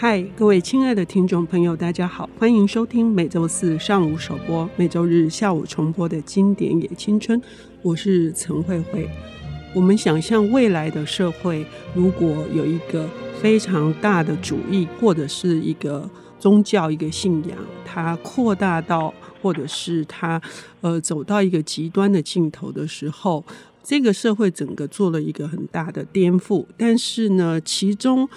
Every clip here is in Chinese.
嗨，各位亲爱的听众朋友，大家好，欢迎收听每周四上午首播、每周日下午重播的经典也青春。我是陈慧慧。我们想象未来的社会，如果有一个非常大的主义，或者是一个宗教、一个信仰，它扩大到，或者是它呃走到一个极端的尽头的时候，这个社会整个做了一个很大的颠覆。但是呢，其中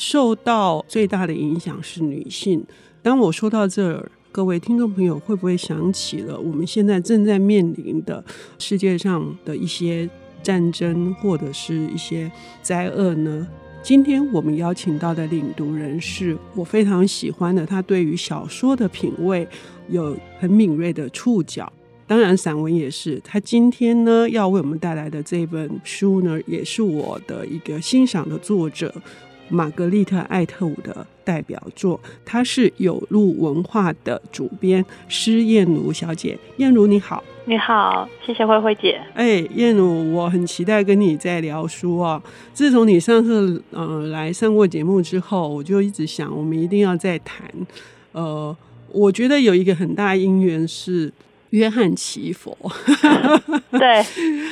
受到最大的影响是女性。当我说到这儿，各位听众朋友会不会想起了我们现在正在面临的世界上的一些战争或者是一些灾厄呢？今天我们邀请到的领读人是我非常喜欢的，他对于小说的品味有很敏锐的触角，当然散文也是。他今天呢要为我们带来的这本书呢，也是我的一个欣赏的作者。玛格丽特·艾特伍的代表作，她是有路文化的主编施燕如小姐。燕如你好，你好，谢谢慧慧姐。哎，燕如，我很期待跟你再聊书啊。自从你上次呃来上过节目之后，我就一直想，我们一定要再谈。呃，我觉得有一个很大因缘是约翰·奇佛，对，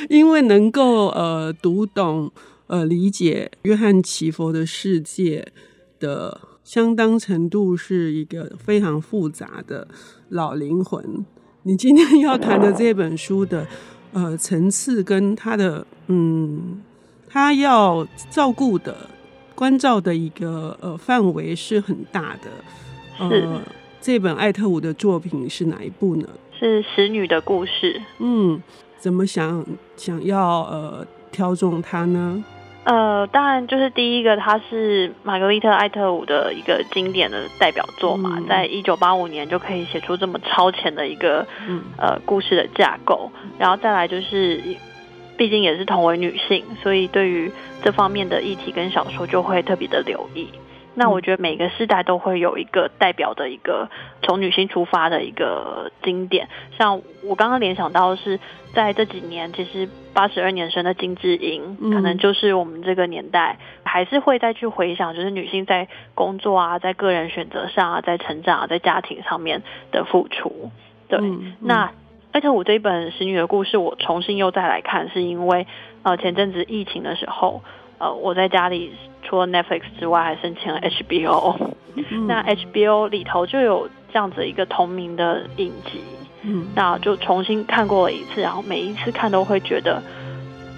因为能够呃读懂。呃，理解约翰奇佛的世界的相当程度是一个非常复杂的老灵魂。你今天要谈的这本书的 呃层次跟他的嗯，他要照顾的关照的一个呃范围是很大的。呃，这本艾特伍的作品是哪一部呢？是《使女的故事》。嗯，怎么想想要呃挑中它呢？呃，当然，就是第一个，它是玛格丽特·艾特伍的一个经典的代表作嘛，嗯、在一九八五年就可以写出这么超前的一个、嗯、呃故事的架构，然后再来就是，毕竟也是同为女性，所以对于这方面的议题跟小说就会特别的留意。那我觉得每个世代都会有一个代表的一个从女性出发的一个经典，像我刚刚联想到的是，在这几年，其实八十二年生的金智英，可能就是我们这个年代还是会再去回想，就是女性在工作啊，在个人选择上啊，在成长啊，在家庭上面的付出。对，嗯嗯、那艾特我这一本《使女的故事》，我重新又再来看，是因为呃前阵子疫情的时候。呃，我在家里除了 Netflix 之外，还申请了 HBO。嗯、那 HBO 里头就有这样子一个同名的影集，嗯，那就重新看过了一次，然后每一次看都会觉得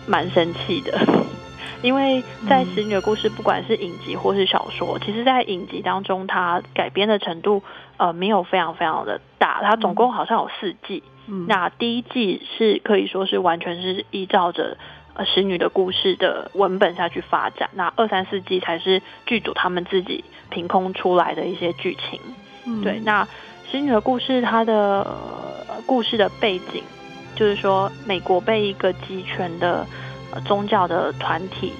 蛮生气的，因为在《使女的故事》不管是影集或是小说，其实，在影集当中它改编的程度呃没有非常非常的大，它总共好像有四季，嗯，那第一季是可以说是完全是依照着。呃，使女的故事的文本下去发展，那二三四季才是剧组他们自己凭空出来的一些剧情。嗯、对，那使女的故事它的故事的背景，就是说美国被一个集权的宗教的团体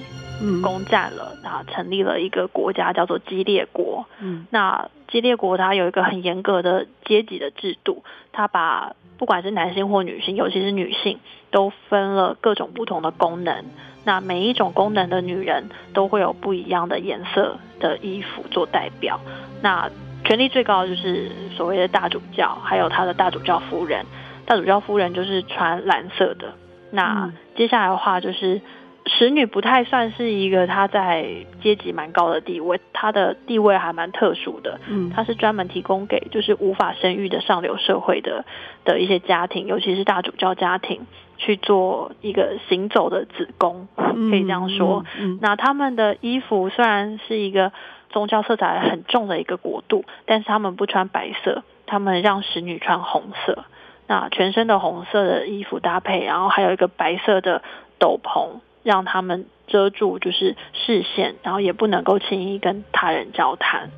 攻占了，然后成立了一个国家叫做基列国。嗯，那基列国它有一个很严格的阶级的制度，它把不管是男性或女性，尤其是女性。都分了各种不同的功能，那每一种功能的女人都会有不一样的颜色的衣服做代表。那权力最高的就是所谓的大主教，还有他的大主教夫人。大主教夫人就是穿蓝色的。那接下来的话就是。使女不太算是一个她在阶级蛮高的地位，她的地位还蛮特殊的。嗯，她是专门提供给就是无法生育的上流社会的的一些家庭，尤其是大主教家庭去做一个行走的子宫，可以这样说。嗯，那他们的衣服虽然是一个宗教色彩很重的一个国度，但是他们不穿白色，他们让使女穿红色。那全身的红色的衣服搭配，然后还有一个白色的斗篷。让他们遮住就是视线，然后也不能够轻易跟他人交谈，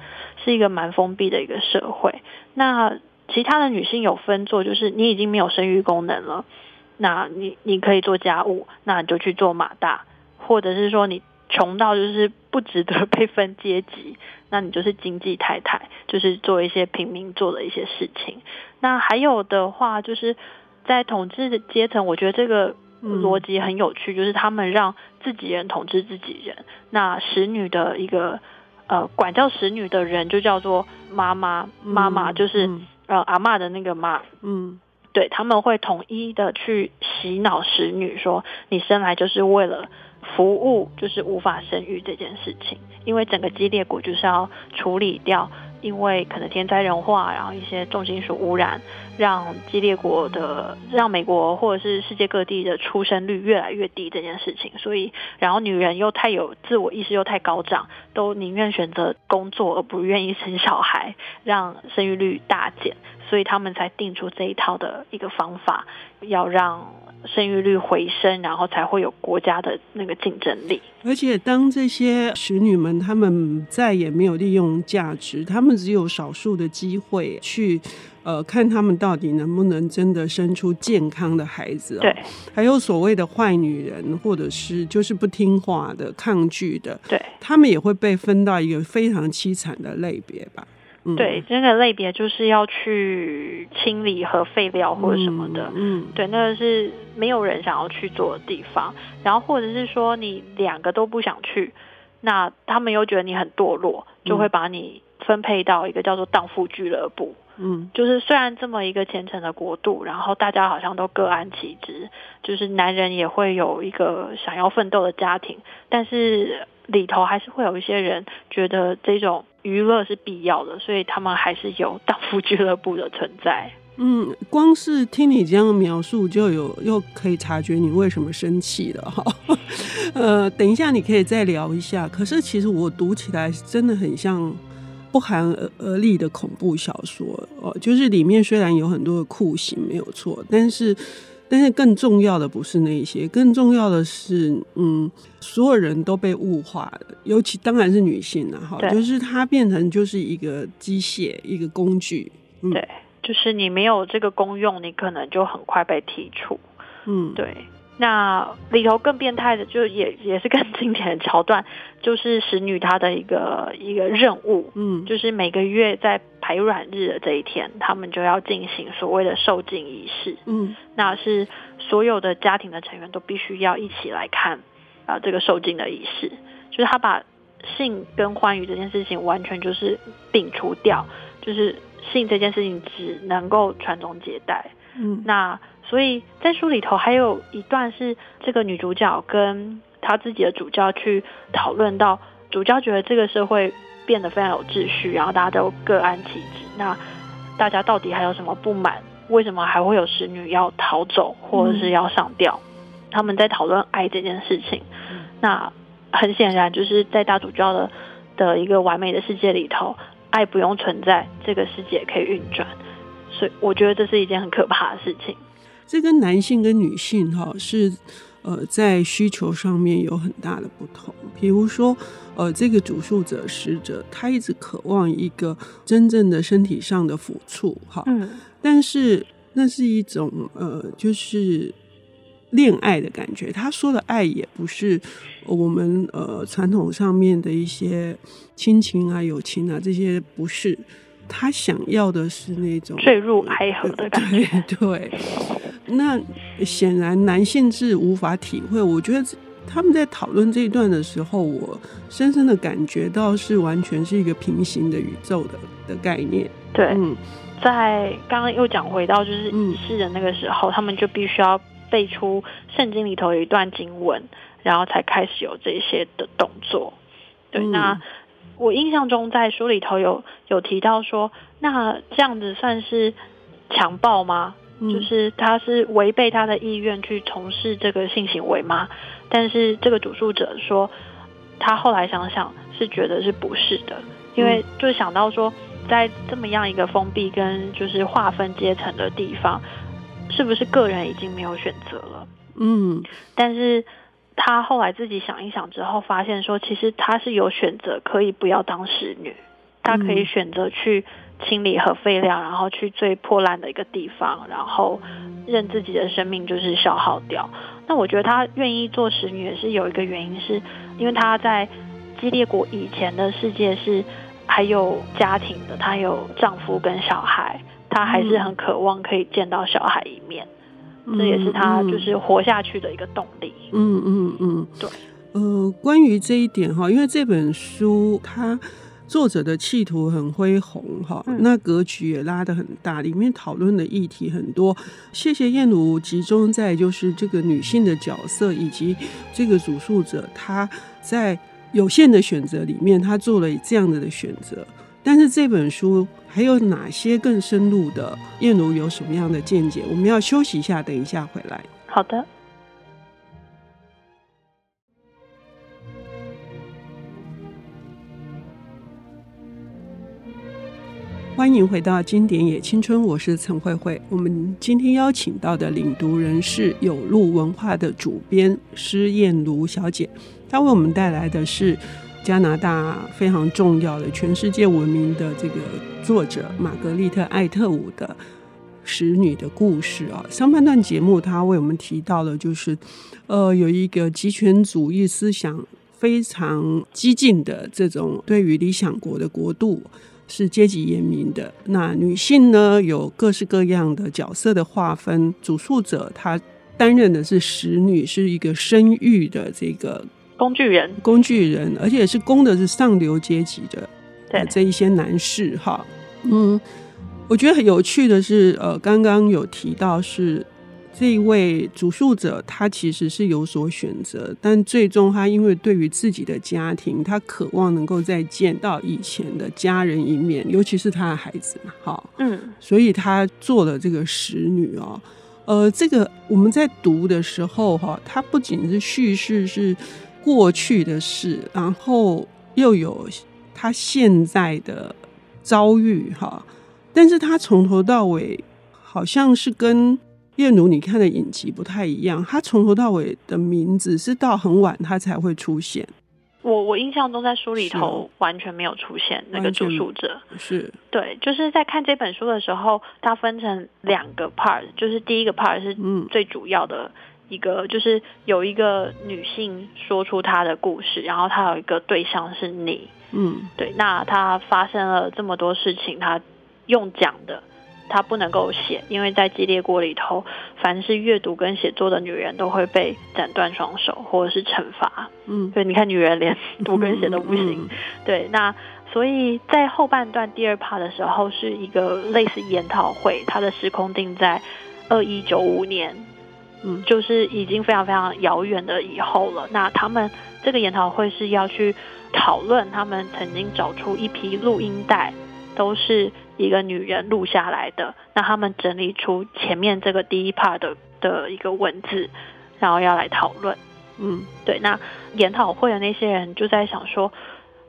是一个蛮封闭的一个社会。那其他的女性有分做，就是你已经没有生育功能了，那你你可以做家务，那你就去做马大，或者是说你穷到就是不值得被分阶级，那你就是经济太太，就是做一些平民做的一些事情。那还有的话，就是在统治的阶层，我觉得这个。逻辑很有趣，就是他们让自己人统治自己人。那使女的一个呃管教使女的人就叫做妈妈，妈妈就是、嗯、呃阿妈的那个妈，嗯，对，他们会统一的去洗脑使女说，你生来就是为了服务，就是无法生育这件事情，因为整个激烈国就是要处理掉。因为可能天灾人祸，然后一些重金属污染，让激烈国的，让美国或者是世界各地的出生率越来越低这件事情，所以然后女人又太有自我意识又太高涨，都宁愿选择工作而不愿意生小孩，让生育率大减，所以他们才定出这一套的一个方法，要让。生育率回升，然后才会有国家的那个竞争力。而且，当这些使女们她们再也没有利用价值，她们只有少数的机会去，呃，看她们到底能不能真的生出健康的孩子。对，还有所谓的坏女人，或者是就是不听话的、抗拒的，对，她们也会被分到一个非常凄惨的类别吧。对，这个类别就是要去清理和废料或者什么的，嗯，嗯。对，那个是没有人想要去做的地方。然后或者是说你两个都不想去，那他们又觉得你很堕落，就会把你分配到一个叫做荡妇俱乐部。嗯，就是虽然这么一个虔诚的国度，然后大家好像都各安其职，就是男人也会有一个想要奋斗的家庭，但是里头还是会有一些人觉得这种。娱乐是必要的，所以他们还是有荡妇俱乐部的存在。嗯，光是听你这样描述，就有又可以察觉你为什么生气了哈。呃，等一下你可以再聊一下。可是其实我读起来真的很像不寒而栗的恐怖小说哦，就是里面虽然有很多的酷刑没有错，但是。但是更重要的不是那些，更重要的是，嗯，所有人都被物化了，尤其当然是女性了哈，就是她变成就是一个机械，一个工具。嗯、对，就是你没有这个功用，你可能就很快被剔除。嗯，对。那里头更变态的，就也也是更经典的桥段，就是使女她的一个一个任务，嗯，就是每个月在排卵日的这一天，他们就要进行所谓的受精仪式，嗯，那是所有的家庭的成员都必须要一起来看啊、呃，这个受精的仪式，就是他把性跟欢愉这件事情完全就是摒除掉，就是性这件事情只能够传宗接代，嗯，那。所以在书里头还有一段是这个女主角跟她自己的主教去讨论到，主教觉得这个社会变得非常有秩序，然后大家都各安其职。那大家到底还有什么不满？为什么还会有使女要逃走或者是要上吊？他们在讨论爱这件事情。那很显然就是在大主教的的一个完美的世界里头，爱不用存在，这个世界可以运转。所以我觉得这是一件很可怕的事情。这跟男性跟女性哈是，呃，在需求上面有很大的不同。比如说，呃，这个主诉者使者，他一直渴望一个真正的身体上的抚触，哈，嗯，但是那是一种呃，就是恋爱的感觉。他说的爱也不是我们呃传统上面的一些亲情啊、友情啊这些，不是。他想要的是那种坠入爱河的感觉。对，对，那显然男性是无法体会。我觉得他们在讨论这一段的时候，我深深的感觉到是完全是一个平行的宇宙的的概念。对，嗯，在刚刚又讲回到就是仪式的那个时候，嗯，他们就必须要背出圣经里头有一段经文，然后才开始有这些的动作。对，嗯，那。我印象中，在书里头有有提到说，那这样子算是强暴吗？嗯，就是他是违背他的意愿去从事这个性行为吗？但是这个主诉者说，他后来想想是觉得是不是的，因为就想到说，在这么样一个封闭跟就是划分阶层的地方，是不是个人已经没有选择了？嗯，但是。他后来自己想一想之后，发现说，其实他是有选择，可以不要当使女，他可以选择去清理核废料，然后去最破烂的一个地方，然后任自己的生命就是消耗掉。那我觉得他愿意做使女也是有一个原因，是因为他在基列国以前的世界是还有家庭的，他有丈夫跟小孩，他还是很渴望可以见到小孩一面。这也是他就是活下去的一个动力。嗯嗯嗯，对。呃，关于这一点哈，因为这本书它作者的企图很恢宏哈，嗯、那格局也拉得很大，里面讨论的议题很多。谢谢燕如集中在就是这个女性的角色以及这个主述者她在有限的选择里面，她做了这样子的选择。但是这本书还有哪些更深入的？燕如有什么样的见解？我们要休息一下，等一下回来。好的。欢迎回到《经典也青春》，我是陈慧慧。我们今天邀请到的领读人是有路文化的主编施燕如小姐，她为我们带来的是加拿大非常重要的、全世界闻名的这个作者玛格丽特·艾特伍的《使女的故事》啊。上半段节目，她为我们提到了，就是呃，有一个极权主义思想非常激进的这种对于理想国的国度。是阶级严明的。那女性呢，有各式各样的角色的划分。主述者她担任的是使女，是一个生育的这个工具人，工具人，而且是供的是上流阶级的，对。这一些男士哈。嗯，我觉得很有趣的是，呃，刚刚有提到是。这一位主述者，他其实是有所选择，但最终他因为对于自己的家庭，他渴望能够再见到以前的家人一面，尤其是他的孩子嘛，哈，嗯，所以他做了这个使女哦，呃，这个我们在读的时候哈，它不仅是叙事是过去的事，然后又有他现在的遭遇哈，但是他从头到尾好像是跟。叶奴，你看的影集不太一样，他从头到尾的名字是到很晚他才会出现。我我印象中在书里头完全没有出现那个主述者，是对，就是在看这本书的时候，它分成两个 part，就是第一个 part 是最主要的一个，嗯、就是有一个女性说出她的故事，然后她有一个对象是你，嗯，对，那她发生了这么多事情，她用讲的。她不能够写，因为在激烈锅里头，凡是阅读跟写作的女人都会被斩断双手或者是惩罚。嗯，对，你看女人连读跟写都不行。嗯嗯、对，那所以在后半段第二 part 的时候，是一个类似研讨会，它的时空定在二一九五年，嗯，就是已经非常非常遥远的以后了。那他们这个研讨会是要去讨论，他们曾经找出一批录音带，都是。一个女人录下来的，那他们整理出前面这个第一 part 的的一个文字，然后要来讨论。嗯，对。那研讨会的那些人就在想说，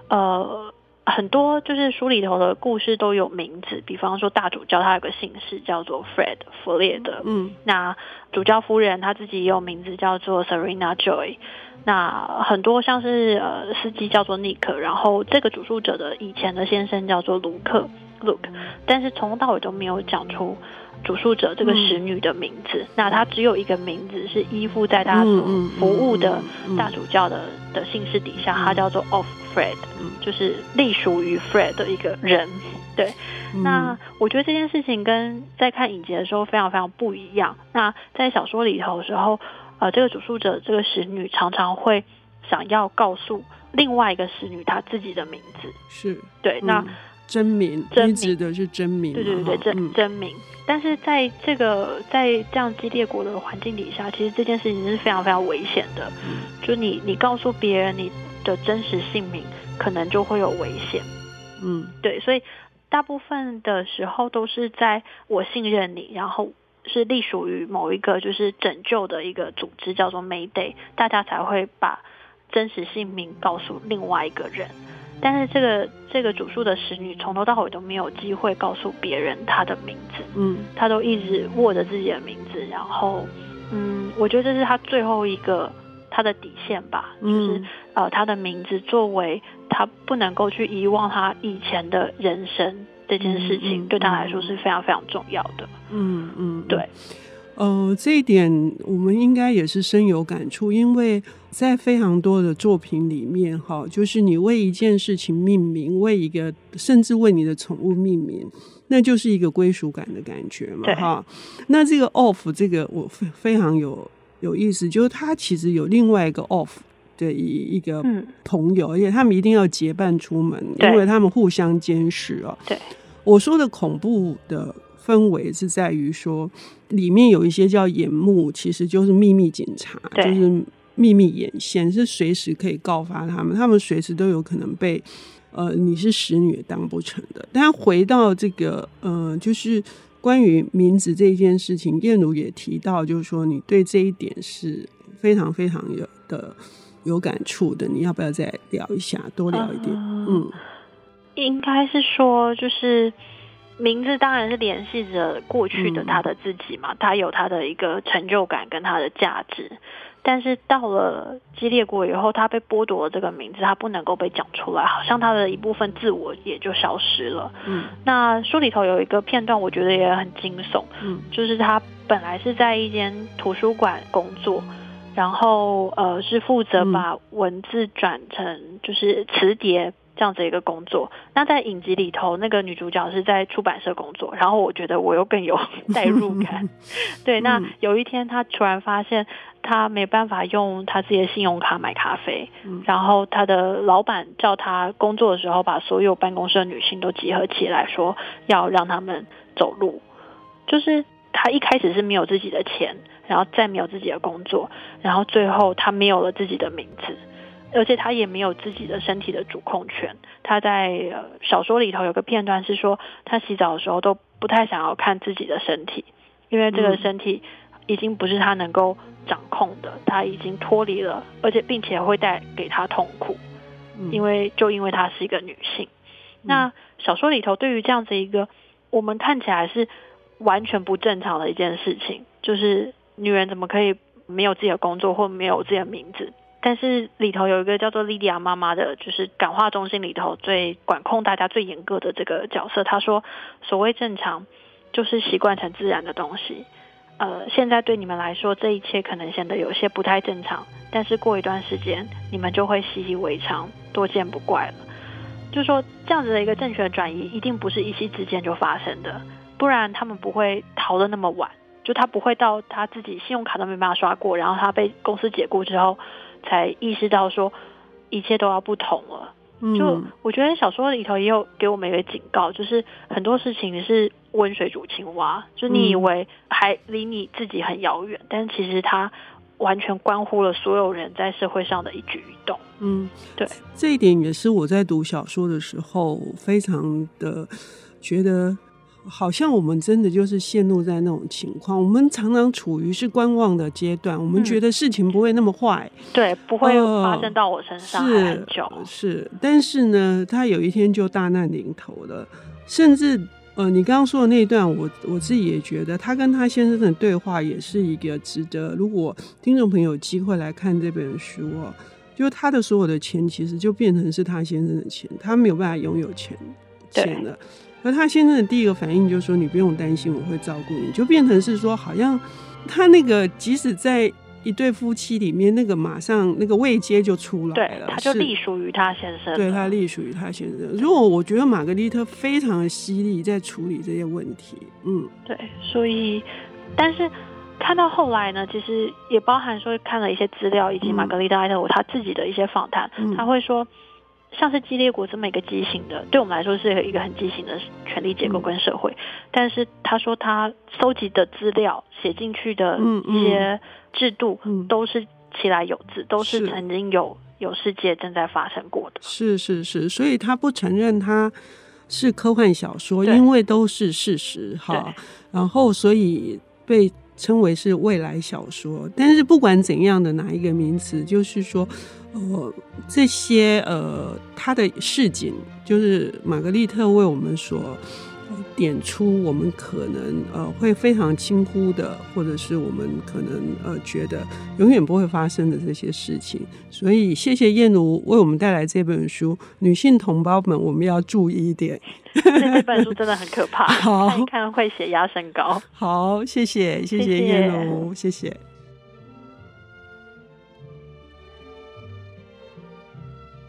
呃，很多就是书里头的故事都有名字，比方说大主教他有个姓氏叫做 Fred 弗列德。嗯，那主教夫人她自己也有名字叫做 Serena Joy。那很多像是呃司机叫做 Nick，，然后这个主述者的以前的先生叫做卢克。Look，但是从头到尾都没有讲出主述者这个使女的名字。嗯、那她只有一个名字是依附在他所服务的大主教的的姓氏底下，她叫做 Of Fred，就是隶属于 Fred 的一个人。对，那我觉得这件事情跟在看影集的时候非常非常不一样。那在小说里头的时候，呃，这个主述者这个使女常常会想要告诉另外一个使女她自己的名字，是对，那。真名，真名指的是真名，对对对，真真名。但是在这个在这样激烈国的环境底下，其实这件事情是非常非常危险的。嗯，就你你告诉别人你的真实姓名，可能就会有危险。嗯，对，所以大部分的时候都是在我信任你，然后是隶属于某一个就是拯救的一个组织，叫做 Mayday，大家才会把真实姓名告诉另外一个人。但是这个这个主述的使女从头到尾都没有机会告诉别人她的名字，嗯，她都一直握着自己的名字，然后，嗯，我觉得这是她最后一个她的底线吧，嗯、就是呃，她的名字作为她不能够去遗忘她以前的人生这件事情，嗯、对她来说是非常非常重要的，嗯嗯，对。呃，这一点我们应该也是深有感触，因为在非常多的作品里面，哈，就是你为一件事情命名，为一个甚至为你的宠物命名，那就是一个归属感的感觉嘛，哈。那这个 off 这个我非非常有有意思，就是它其实有另外一个 of，的一一个朋友，而且他们一定要结伴出门，因为他们互相监视哦。对，我说的恐怖的氛围是在于说，里面有一些叫眼目，其实就是秘密警察，就是秘密眼线，是随时可以告发他们，他们随时都有可能被呃你是使女也当不成的。但回到这个呃，就是。关于名字这件事情，燕如也提到，就是说你对这一点是非常非常有的有感触的。你要不要再聊一下，多聊一点？呃、嗯，应该是说，就是名字当然是联系着过去的他的自己嘛，他、嗯、有他的一个成就感跟他的价值。但是到了激烈国以后，他被剥夺了这个名字，他不能够被讲出来，好像他的一部分自我也就消失了。嗯，那书里头有一个片段，我觉得也很惊悚。嗯，就是他本来是在一间图书馆工作，然后呃是负责把文字转成就是磁碟。这样子一个工作，那在影集里头，那个女主角是在出版社工作，然后我觉得我又更有 代入感。对，那有一天她突然发现她没办法用她自己的信用卡买咖啡，然后她的老板叫她工作的时候，把所有办公室的女性都集合起来，说要让他们走路。就是她一开始是没有自己的钱，然后再没有自己的工作，然后最后她没有了自己的名字。而且他也没有自己的身体的主控权。他在呃小说里头有个片段是说，他洗澡的时候都不太想要看自己的身体，因为这个身体已经不是他能够掌控的，他已经脱离了，而且并且会带给他痛苦，因为就因为她是一个女性。那小说里头对于这样子一个我们看起来是完全不正常的一件事情，就是女人怎么可以没有自己的工作或没有自己的名字？但是里头有一个叫做莉迪亚妈妈的，就是感化中心里头最管控大家最严格的这个角色。她说：“所谓正常，就是习惯成自然的东西。呃，现在对你们来说，这一切可能显得有些不太正常，但是过一段时间，你们就会习以为常，多见不怪了。就说，这样子的一个政权转移，一定不是一夕之间就发生的，不然他们不会逃得那么晚。就他不会到他自己信用卡都没办法刷过，然后他被公司解雇之后。”才意识到说一切都要不同了。就我觉得小说里头也有给我们一个警告，就是很多事情是温水煮青蛙，就你以为还离你自己很遥远，但其实它完全关乎了所有人在社会上的一举一动。嗯，对，这一点也是我在读小说的时候非常的觉得。好像我们真的就是陷入在那种情况，我们常常处于是观望的阶段，我们觉得事情不会那么坏，嗯，对，不会发生到我身上很久，呃，是，是，但是呢，他有一天就大难临头了，甚至呃，你刚刚说的那一段，我我自己也觉得，他跟他先生的对话也是一个值得，如果听众朋友有机会来看这本书哦，就他的所有的钱其实就变成是他先生的钱，他没有办法拥有钱钱了。而他先生的第一个反应就是说：“你不用担心，我会照顾你。”就变成是说，好像他那个即使在一对夫妻里面，那个马上那个位阶就出来了，他就隶属于他先生。对，他隶属于他先生。如果我觉得玛格丽特非常的犀利，在处理这些问题。嗯，对。所以，但是看到后来呢，其实也包含说看了一些资料，以及玛格丽特艾特伍他自己的一些访谈，嗯、他会说。像是激烈国这么一个畸形的，对我们来说是一个很畸形的权力结构跟社会。嗯、但是他说他搜集的资料写进去的一些制度，都是其来有自，都是曾经有有世界正在发生过的。是是是，所以他不承认他是科幻小说，因为都是事实哈。然后所以被。称为是未来小说，但是不管怎样的哪一个名词，就是说，呃，这些呃，他的市井，就是玛格丽特为我们所。点出我们可能呃会非常轻忽的，或者是我们可能呃觉得永远不会发生的这些事情。所以谢谢燕如为我们带来这本书，女性同胞们我们要注意一点。这本书真的很可怕，好看一看会血压升高。好，谢谢谢谢燕如，谢谢。